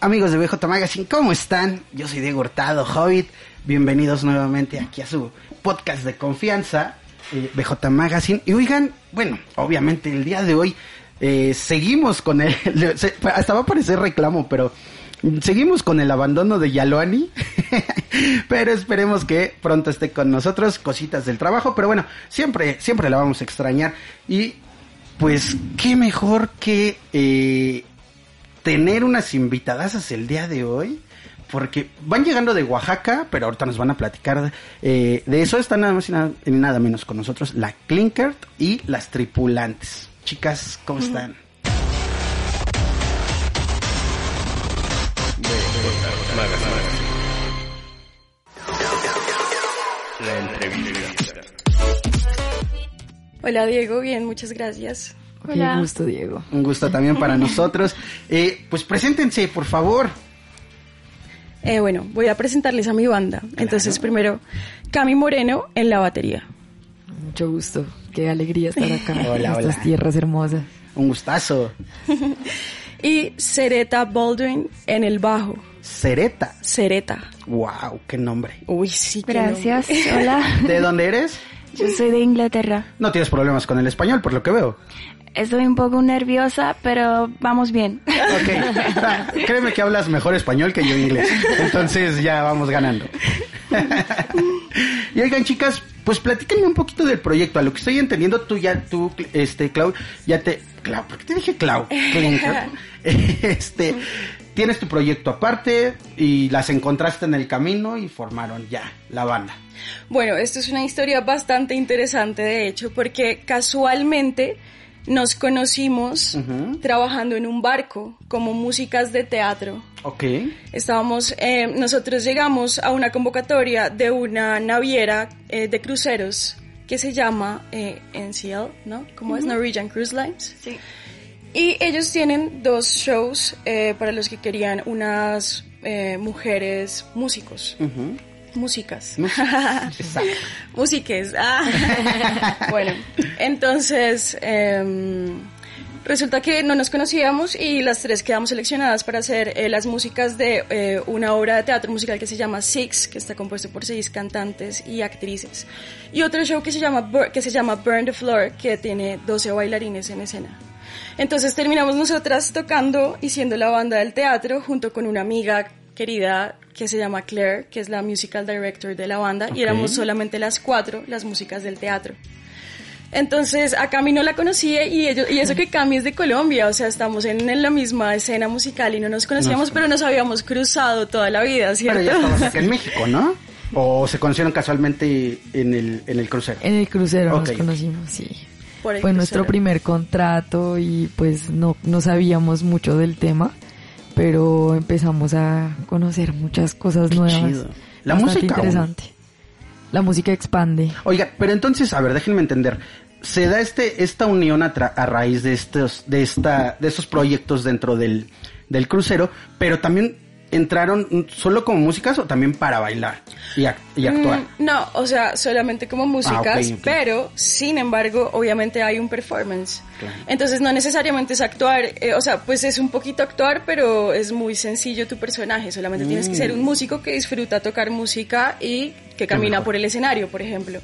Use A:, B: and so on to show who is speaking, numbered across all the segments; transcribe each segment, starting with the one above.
A: Amigos de BJ Magazine, ¿cómo están? Yo soy Diego Hurtado, Hobbit. Bienvenidos nuevamente aquí a su podcast de confianza, eh, BJ Magazine. Y oigan, bueno, obviamente el día de hoy eh, seguimos con el... hasta va a parecer reclamo, pero seguimos con el abandono de Yaloani. pero esperemos que pronto esté con nosotros, cositas del trabajo. Pero bueno, siempre, siempre la vamos a extrañar. Y pues, qué mejor que... eh, tener unas invitadasas el día de hoy. Porque van llegando de Oaxaca, pero ahorita nos van a platicar eh, de eso. Están nada más y nada, y nada menos con nosotros la Clinkert y las tripulantes. Chicas, ¿cómo están?
B: Hola Diego, bien, muchas gracias.
C: Qué gusto, Diego.
A: Un gusto también para nosotros. Eh, pues preséntense, por favor.
B: Eh, bueno, voy a presentarles a mi banda. Entonces, primero, Cami Moreno en la batería.
C: Mucho gusto. Qué alegría estar acá
A: Hola,
C: en estas
A: hola.
C: tierras hermosas.
A: Un gustazo.
B: Y Sereta Baldwin en el bajo.
A: Cereta.
B: Sereta.
A: Wow, qué nombre.
B: Uy, sí. qué
D: Gracias.
B: nombre.
D: Hola.
A: ¿De dónde eres?
D: Yo soy de Inglaterra.
A: No tienes problemas con el español, por lo que veo.
D: Estoy un poco nerviosa, pero vamos bien.
A: Ok, Ah, créeme que hablas mejor español que yo inglés. Entonces ya vamos ganando. y oigan, chicas, pues platíquenme un poquito del proyecto. A lo que estoy entendiendo, tú ya, tú, este, Clau, ya te... Clau, ¿por qué te dije Clau? Este, tienes tu proyecto aparte y las encontraste en el camino y formaron ya la banda.
B: Bueno, esto es una historia bastante interesante, de hecho, porque casualmente nos conocimos
A: Ujú.
B: trabajando en un barco como músicas de teatro.
A: Ok.
B: Estábamos, eh, nosotros llegamos a una convocatoria de una naviera eh, de cruceros que se llama eh, NCL, ¿no? ¿Cómo es? Norwegian Cruise Lines.
D: Sí.
B: Y ellos tienen dos shows eh, para los que querían unas eh, mujeres músicos. Músicas.
A: Exacto.
B: Músiques. Ah. bueno, entonces em, resulta que no nos conocíamos y las tres quedamos seleccionadas para hacer eh, las músicas de una obra de teatro musical que se llama Six, que está compuesto por seis cantantes y actrices. Y otro show que se llama, Bur- que se llama Burn the Floor, que tiene 12 bailarines en escena. Entonces terminamos nosotras tocando y siendo la banda del teatro junto con una amiga querida que se llama Claire, que es la musical director de la banda, y éramos solamente las cuatro, las músicas del teatro. Entonces, a Cami no la conocía y, ellos, y eso que Cami es de Colombia, o sea, estamos en, en la misma escena musical y no nos conocíamos,
A: Nos-
B: pero nos habíamos cruzado toda la vida, ¿cierto?
A: Pero ya estabas acá en México, ¿no? ¿O se conocieron casualmente en el, en el crucero?
C: En el crucero nos conocimos, sí.
B: Por el
C: Fue nuestro primer contrato y pues no, no sabíamos mucho del tema, pero empezamos a conocer muchas cosas nuevas.
A: chido. La música,
C: interesante. La música expande.
A: Oiga, pero entonces, a ver, déjenme entender. Se da este, esta unión a, tra- a raíz de estos, de esta, de estos proyectos dentro del, del crucero, pero también entraron solo como músicas o también para bailar y, y actuar.
B: Mm, no, o sea, solamente como músicas,
A: ok, ok.
B: pero sin embargo, obviamente hay un performance.
A: Claro.
B: Entonces no necesariamente es actuar, eh, o sea, pues es un poquito actuar, pero es muy sencillo tu personaje, solamente tienes que ser un músico que disfruta tocar música y que camina por el escenario, por ejemplo.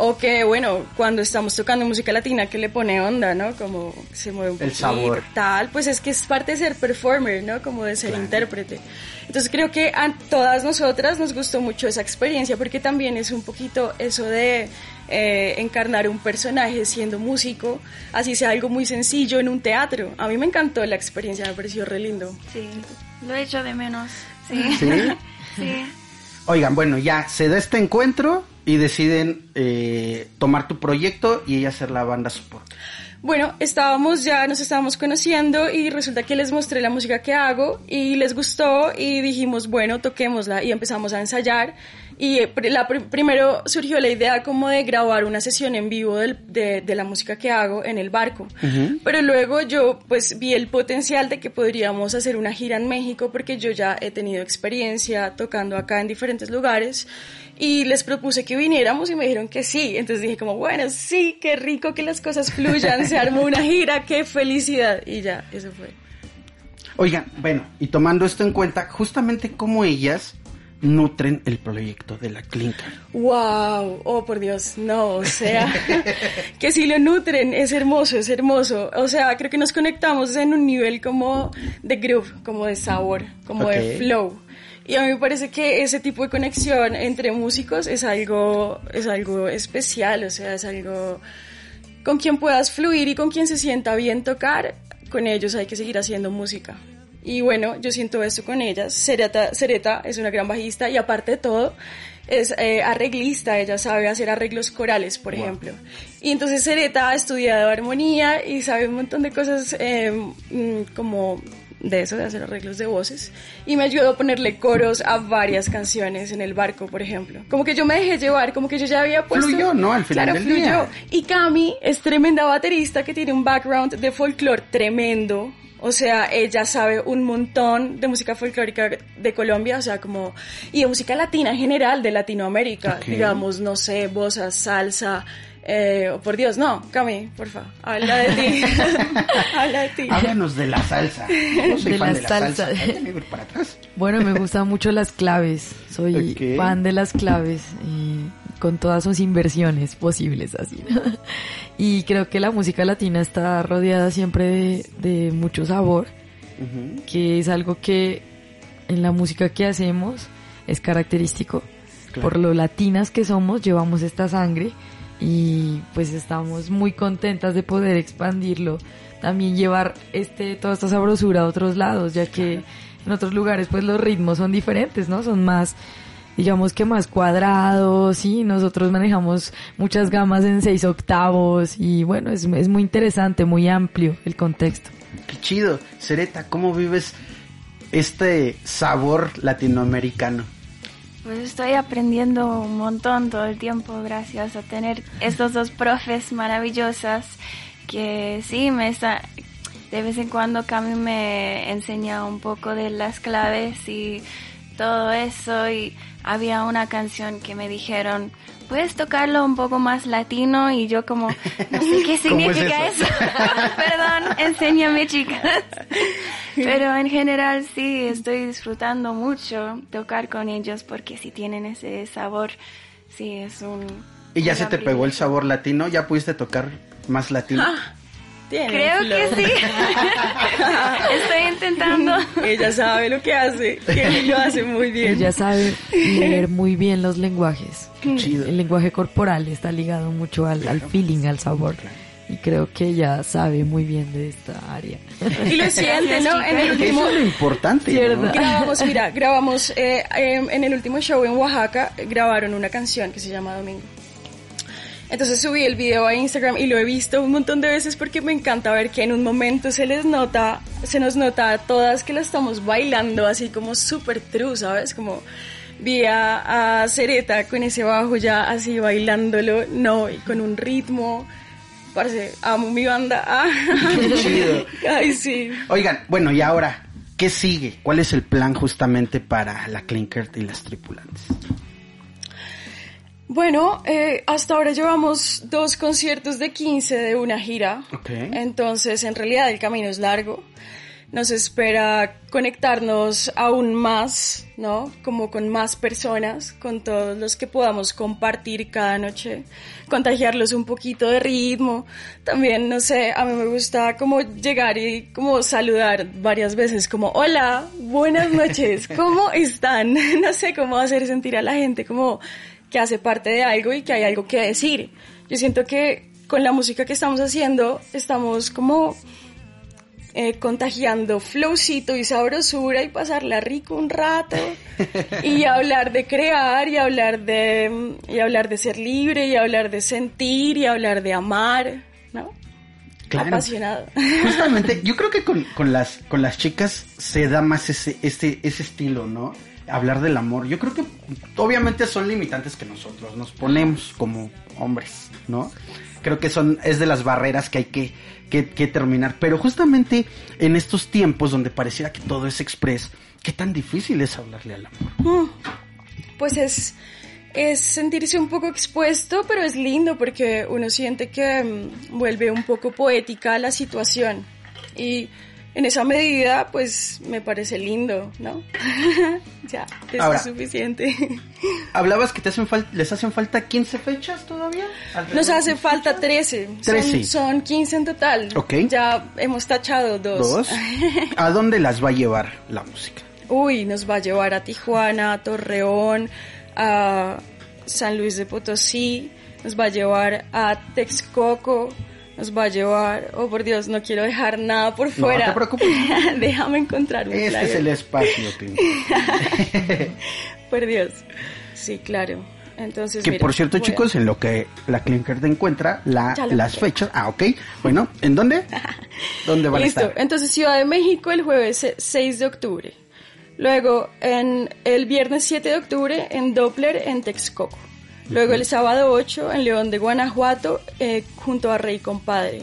B: O que, bueno, cuando estamos tocando música latina, que le pone onda, ¿no? Como se mueve un
A: El
B: poquito,
A: sabor.
B: tal, pues es que es parte de ser performer, ¿no? Como de ser
A: Claro.
B: intérprete. Entonces creo que a todas nosotras nos gustó mucho esa experiencia porque también es un poquito eso de eh, encarnar un personaje siendo músico, así sea algo muy sencillo en un teatro. A mí me encantó la experiencia, me pareció re lindo.
D: Sí. Lo he hecho de menos. Sí.
A: ¿Sí?
D: Sí.
A: Oigan, bueno, ya se da este encuentro y deciden eh, tomar tu proyecto y ella ser la banda support.
B: Bueno, estábamos ya, nos estábamos conociendo y resulta que les mostré la música que hago y les gustó y dijimos, bueno, toquémosla y empezamos a ensayar. Y eh, la, pr- primero surgió la idea como de grabar una sesión en vivo del- de, de la música que hago en el barco. Pero luego yo pues vi el potencial de que podríamos hacer una gira en México porque yo ya he tenido experiencia tocando acá en diferentes lugares y les propuse que viniéramos y me dijeron que sí. Entonces dije como, bueno, sí, qué rico que las cosas fluyan, se armó una gira, qué felicidad. Y ya, eso fue.
A: Oigan, bueno, y tomando esto en cuenta, justamente como ellas nutren el proyecto de la clínica.
B: Wow, oh por Dios, no, o sea, que si lo nutren, es hermoso, es hermoso. O sea, creo que nos conectamos en un nivel como de groove, como de sabor, como de flow. Y a mí me parece que ese tipo de conexión entre músicos es algo, es algo especial, o sea, es algo con quien puedas fluir y con quien se sienta bien tocar, con ellos hay que seguir haciendo música. Y bueno, yo siento esto con ellas. Sereta, Sereta es una gran bajista y aparte de todo, es eh, arreglista, ella sabe hacer arreglos corales, por ejemplo. Y entonces Sereta ha estudiado armonía y sabe un montón de cosas eh, mm, como de eso, de hacer arreglos de voces, y me ayudó a ponerle coros a varias canciones en el barco, por ejemplo. Como que yo me dejé llevar, como que yo ya había puesto...
A: Fluyó, ¿no? Al final
B: claro,
A: del
B: fluyó.
A: día.
B: Y Cami es tremenda baterista que tiene un background de folclore tremendo. O sea, ella sabe un montón de música folclórica de Colombia, o sea, como, y de música latina en general, de Latinoamérica, digamos, no sé, bossa, salsa, eh, oh, por Dios, no, Cami, porfa, habla de ti, habla de ti.
A: Háblanos de la salsa. Yo soy
C: De
A: fan
C: la
A: de la
C: salsa.
A: salsa. Para atrás.
C: Bueno, me gustan mucho las claves. Soy fan de las claves y con todas sus inversiones posibles así. y creo que la música latina está rodeada siempre de, de mucho sabor, que es algo que en la música que hacemos es característico.
A: Claro.
C: Por lo latinas que somos, llevamos esta sangre y pues estamos muy contentas de poder expandirlo. También llevar este, toda esta sabrosura a otros lados, ya que en otros lugares pues los ritmos son diferentes, ¿no? Son más, digamos que más cuadrados, y nosotros manejamos muchas gamas en seis octavos y bueno, es, es muy interesante, muy amplio el contexto.
A: Qué chido. Sereta, ¿cómo vives este sabor latinoamericano?
D: Pues estoy aprendiendo un montón todo el tiempo gracias a tener estos dos profes maravillosas que sí me está de vez en cuando Cami me enseña un poco de las claves y todo eso y había una canción que me dijeron puedes tocarlo un poco más latino y yo como no sé qué
A: ¿Cómo es
D: significa
A: eso?
D: eso perdón enséñame chicas pero en general sí, estoy disfrutando mucho tocar con ellos porque si tienen ese sabor, sí, es un...
A: ¿Y ya se te pegó el sabor latino? ¿Ya pudiste tocar más latino?
B: Ah, tiene
D: Creo
B: flow.
D: que sí. estoy intentando.
B: Ella sabe lo que hace, que lo hace muy bien.
C: Ella sabe leer muy bien los lenguajes.
A: Qué chido.
C: El lenguaje corporal está ligado mucho al, al feeling, al sabor. Y creo que ella sabe muy bien de esta área.
B: Y lo siente, ¿no? En el último,
A: Eso es lo importante, ¿no?
B: Grabamos, mira, grabamos eh, em, en el último show en Oaxaca, grabaron una canción que se llama Domingo. Entonces subí el video a Instagram y lo he visto un montón de veces porque me encanta ver que en un momento se les nota, se nos nota a todas que la estamos bailando así como súper true, ¿sabes? Como vi a, a Cereta con ese bajo ya así bailándolo, no, y con un ritmo. Parece, amo mi banda. Ah.
A: Qué chido.
B: Ay, sí.
A: Oigan, bueno, y ahora, ¿qué sigue? ¿Cuál es el plan justamente para la Clinkert y las tripulantes?
B: Bueno, eh, hasta ahora llevamos dos conciertos de 15 de una gira.
A: Ok.
B: Entonces, en realidad el camino es largo. Nos espera conectarnos aún más, ¿no? Como con más personas, con todos los que podamos compartir cada noche, contagiarlos un poquito de ritmo. También, no sé, a mí me gusta como llegar y como saludar varias veces, como, hola, buenas noches, ¿cómo están? No sé cómo hacer sentir a la gente como que hace parte de algo y que hay algo que decir. Yo siento que con la música que estamos haciendo estamos como eh, contagiando flowcito y sabrosura y pasarla rico un rato y hablar de crear y hablar de y hablar de ser libre y hablar de sentir y hablar de amar, ¿no?
A: Claro.
B: Apasionado.
A: Justamente, yo creo que con, con las con las chicas se da más ese, ese, ese estilo, ¿no? Hablar del amor. Yo creo que obviamente son limitantes que nosotros nos ponemos como hombres, ¿no? Creo que son, es de las barreras que hay que, que, terminar. Pero justamente en estos tiempos donde pareciera que todo es express, ¿qué tan difícil es hablarle al amor?
B: Mm, Pues es, es sentirse un poco expuesto, pero es lindo porque uno siente que mm, vuelve un poco poética la situación. Y en esa medida, pues me parece lindo, ¿no? ya, eso
A: Ahora.
B: es suficiente.
A: Hablabas que te hacen les hacen falta 15 fechas todavía.
B: Nos hace falta 13.
A: 13.
B: Son, son 15 en total.
A: Ok.
B: Ya hemos tachado dos.
A: Dos. ¿A dónde las va a llevar la música?
B: Uy, nos va a llevar a Tijuana, a Torreón, a San Luis de Potosí, nos va a llevar a Texcoco, nos va a llevar, oh por Dios, no quiero dejar nada por fuera.
A: te preocupes.
B: Déjame encontrar un
A: Este es el espacio, Pim.
B: Por Dios. Sí, claro. Entonces,
A: Que
B: mira,
A: por cierto, chicos, en lo que la Clinker te encuentra la, las
B: encontré.
A: fechas. Ah, ok. Bueno, ¿en dónde? ¿Dónde van
B: Listo.
A: a estar?
B: Entonces, Ciudad de México el jueves eh, 6 de octubre. Luego, en el viernes 7 de octubre en Doppler, en Texcoco. Luego, el sábado 8 en León de Guanajuato, eh, junto a Rey Compadre.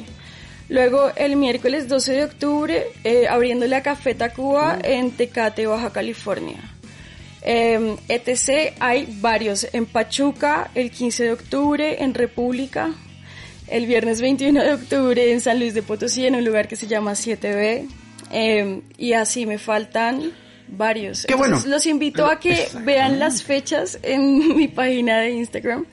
B: Luego, el miércoles 12 de octubre, eh, abriendo la Café Tacuba en Tecate, Baja California. Eh, etc. Hay varios en Pachuca el 15 de octubre, en República, el viernes 21 de octubre en San Luis de Potosí, en un lugar que se llama 7B. eh, y así me faltan varios.
A: Qué bueno.
B: Los invito a que vean las fechas en mi página de Instagram.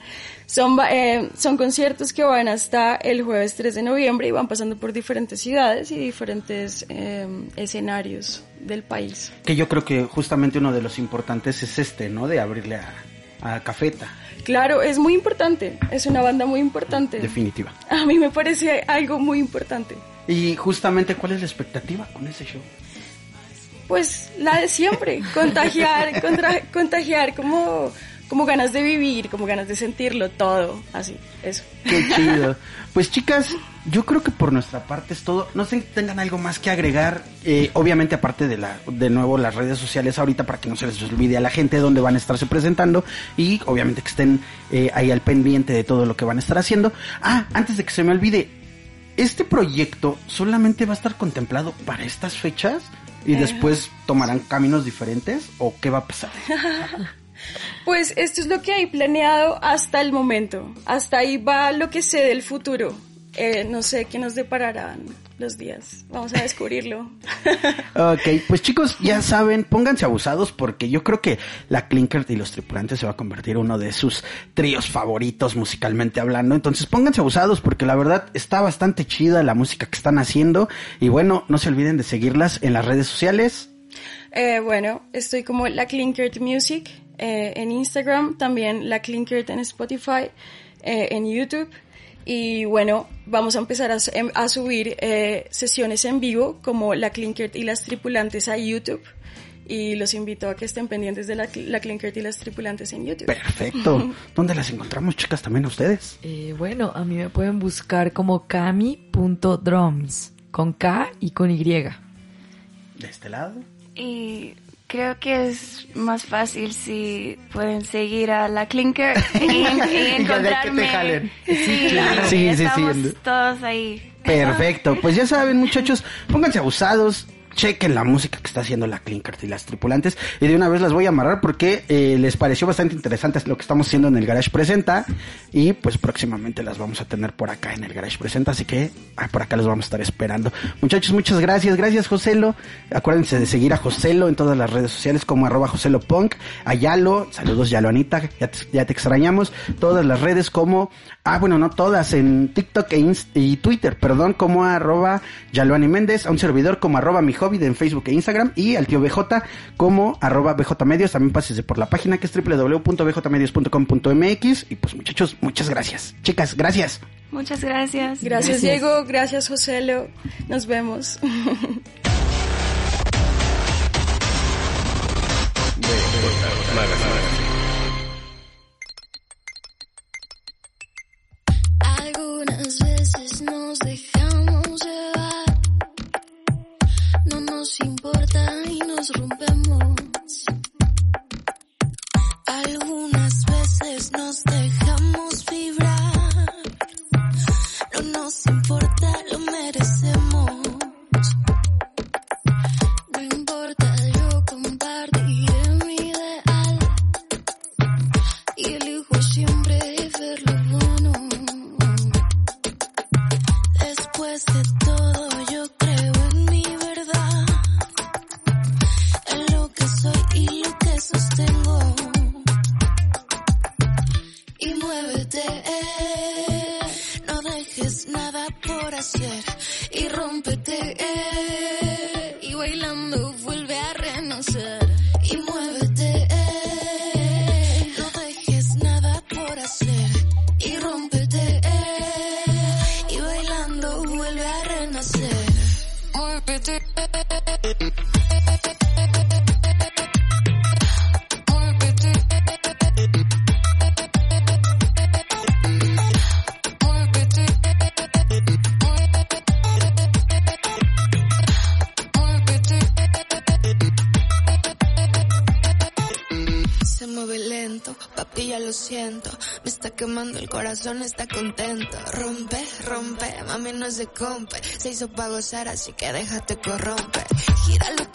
B: Son, eh, son conciertos que van hasta el jueves 3 de noviembre y van pasando por diferentes ciudades y diferentes eh, escenarios del país.
A: Que yo creo que justamente uno de los importantes es este, ¿no? De abrirle a, a Cafeta.
B: Claro, es muy importante, es una banda muy importante.
A: Definitiva.
B: A mí me parece algo muy importante.
A: Y justamente, ¿cuál es la expectativa con ese show?
B: Pues la de siempre, contagiar, contra- contagiar como, como ganas de vivir, como ganas de sentirlo todo, así, eso.
A: Qué chido. Pues chicas, yo creo que por nuestra parte es todo. No sé si tengan algo más que agregar. Eh, obviamente aparte de la, de nuevo las redes sociales ahorita para que no se les olvide a la gente dónde van a estarse presentando y obviamente que estén eh, ahí al pendiente de todo lo que van a estar haciendo. Ah, antes de que se me olvide, este proyecto solamente va a estar contemplado para estas fechas y después tomarán caminos diferentes o qué va a pasar.
B: Pues esto es lo que hay planeado hasta el momento. Hasta ahí va lo que sé del futuro. Eh, no sé qué nos depararán los días. Vamos a descubrirlo.
A: Ok, pues chicos, ya saben, pónganse abusados porque yo creo que la Clinker y los tripulantes se va a convertir en uno de sus tríos favoritos musicalmente hablando. Entonces pónganse abusados porque la verdad está bastante chida la música que están haciendo. Y bueno, no se olviden de seguirlas en las redes sociales.
B: Eh, bueno, estoy como la Clinkert Music eh, en Instagram, también la Clinkert en Spotify, eh, en YouTube. Y bueno, vamos a empezar a, em- a subir eh, sesiones en vivo como la Clinkert y las tripulantes a YouTube. Y los invito a que estén pendientes de la, la Clinkert y las tripulantes en YouTube.
A: Perfecto. ¿Dónde las encontramos, chicas, también a ustedes?
C: Eh, bueno, a mí me pueden buscar como cami.drums, con K y con Y.
A: De este lado.
D: Y creo que es más fácil si pueden seguir a la Clinker y, y
A: de que te
D: encontrarme.
A: jalen.
D: Sí,
A: claro. Sí, sí, sí.
D: estamos todos ahí.
A: Perfecto, pues ya saben muchachos, pónganse abusados, chequen la música que está haciendo la Clinkert y las tripulantes. Y de una vez las voy a amarrar porque eh, les pareció bastante interesante lo que estamos haciendo en el Garage Presenta. Y pues próximamente las vamos a tener por acá en el Garage Presenta, así que ah, por acá los vamos a estar esperando. Muchachos, muchas gracias, gracias Joselo, acuérdense de seguir a Joselo en todas las redes sociales como arroba Joselo a Yalo, saludos Yalo Anita, ya te, ya te extrañamos, todas las redes como, ah bueno, no todas, en TikTok e Inst- y Twitter, perdón, como arroba Yaloani Méndez, a un servidor como arroba mi hobby en Facebook e Instagram y al tío BJ como arroba BJ Medios, también pásese por la página que es www.bjmedios.com.mx y pues muchachos, muchas gracias. Chicas, gracias.
D: Muchas gracias.
B: Gracias, Diego, gracias Joselo, nos vemos.
E: move, vuelve a renacer. se mueve lento, papi ya lo siento, me está quemando el corazón, está contento. Rompe, rompe, mami no es de compe, se hizo pa' gozar así que déjate corromper, Gíralo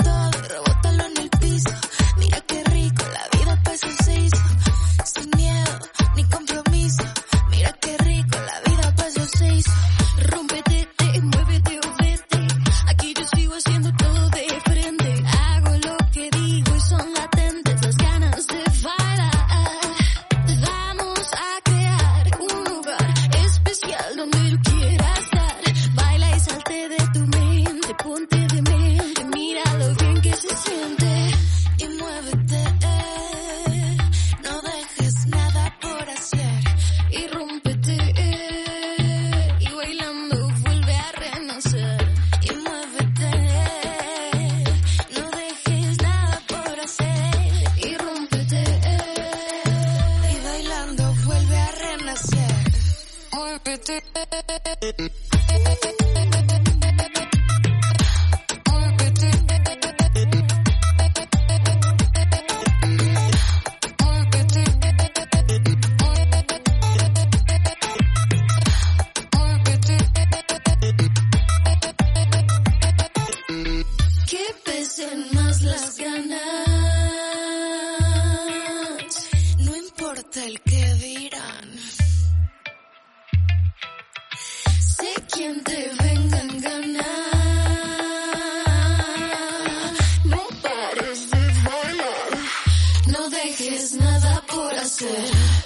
E: Said,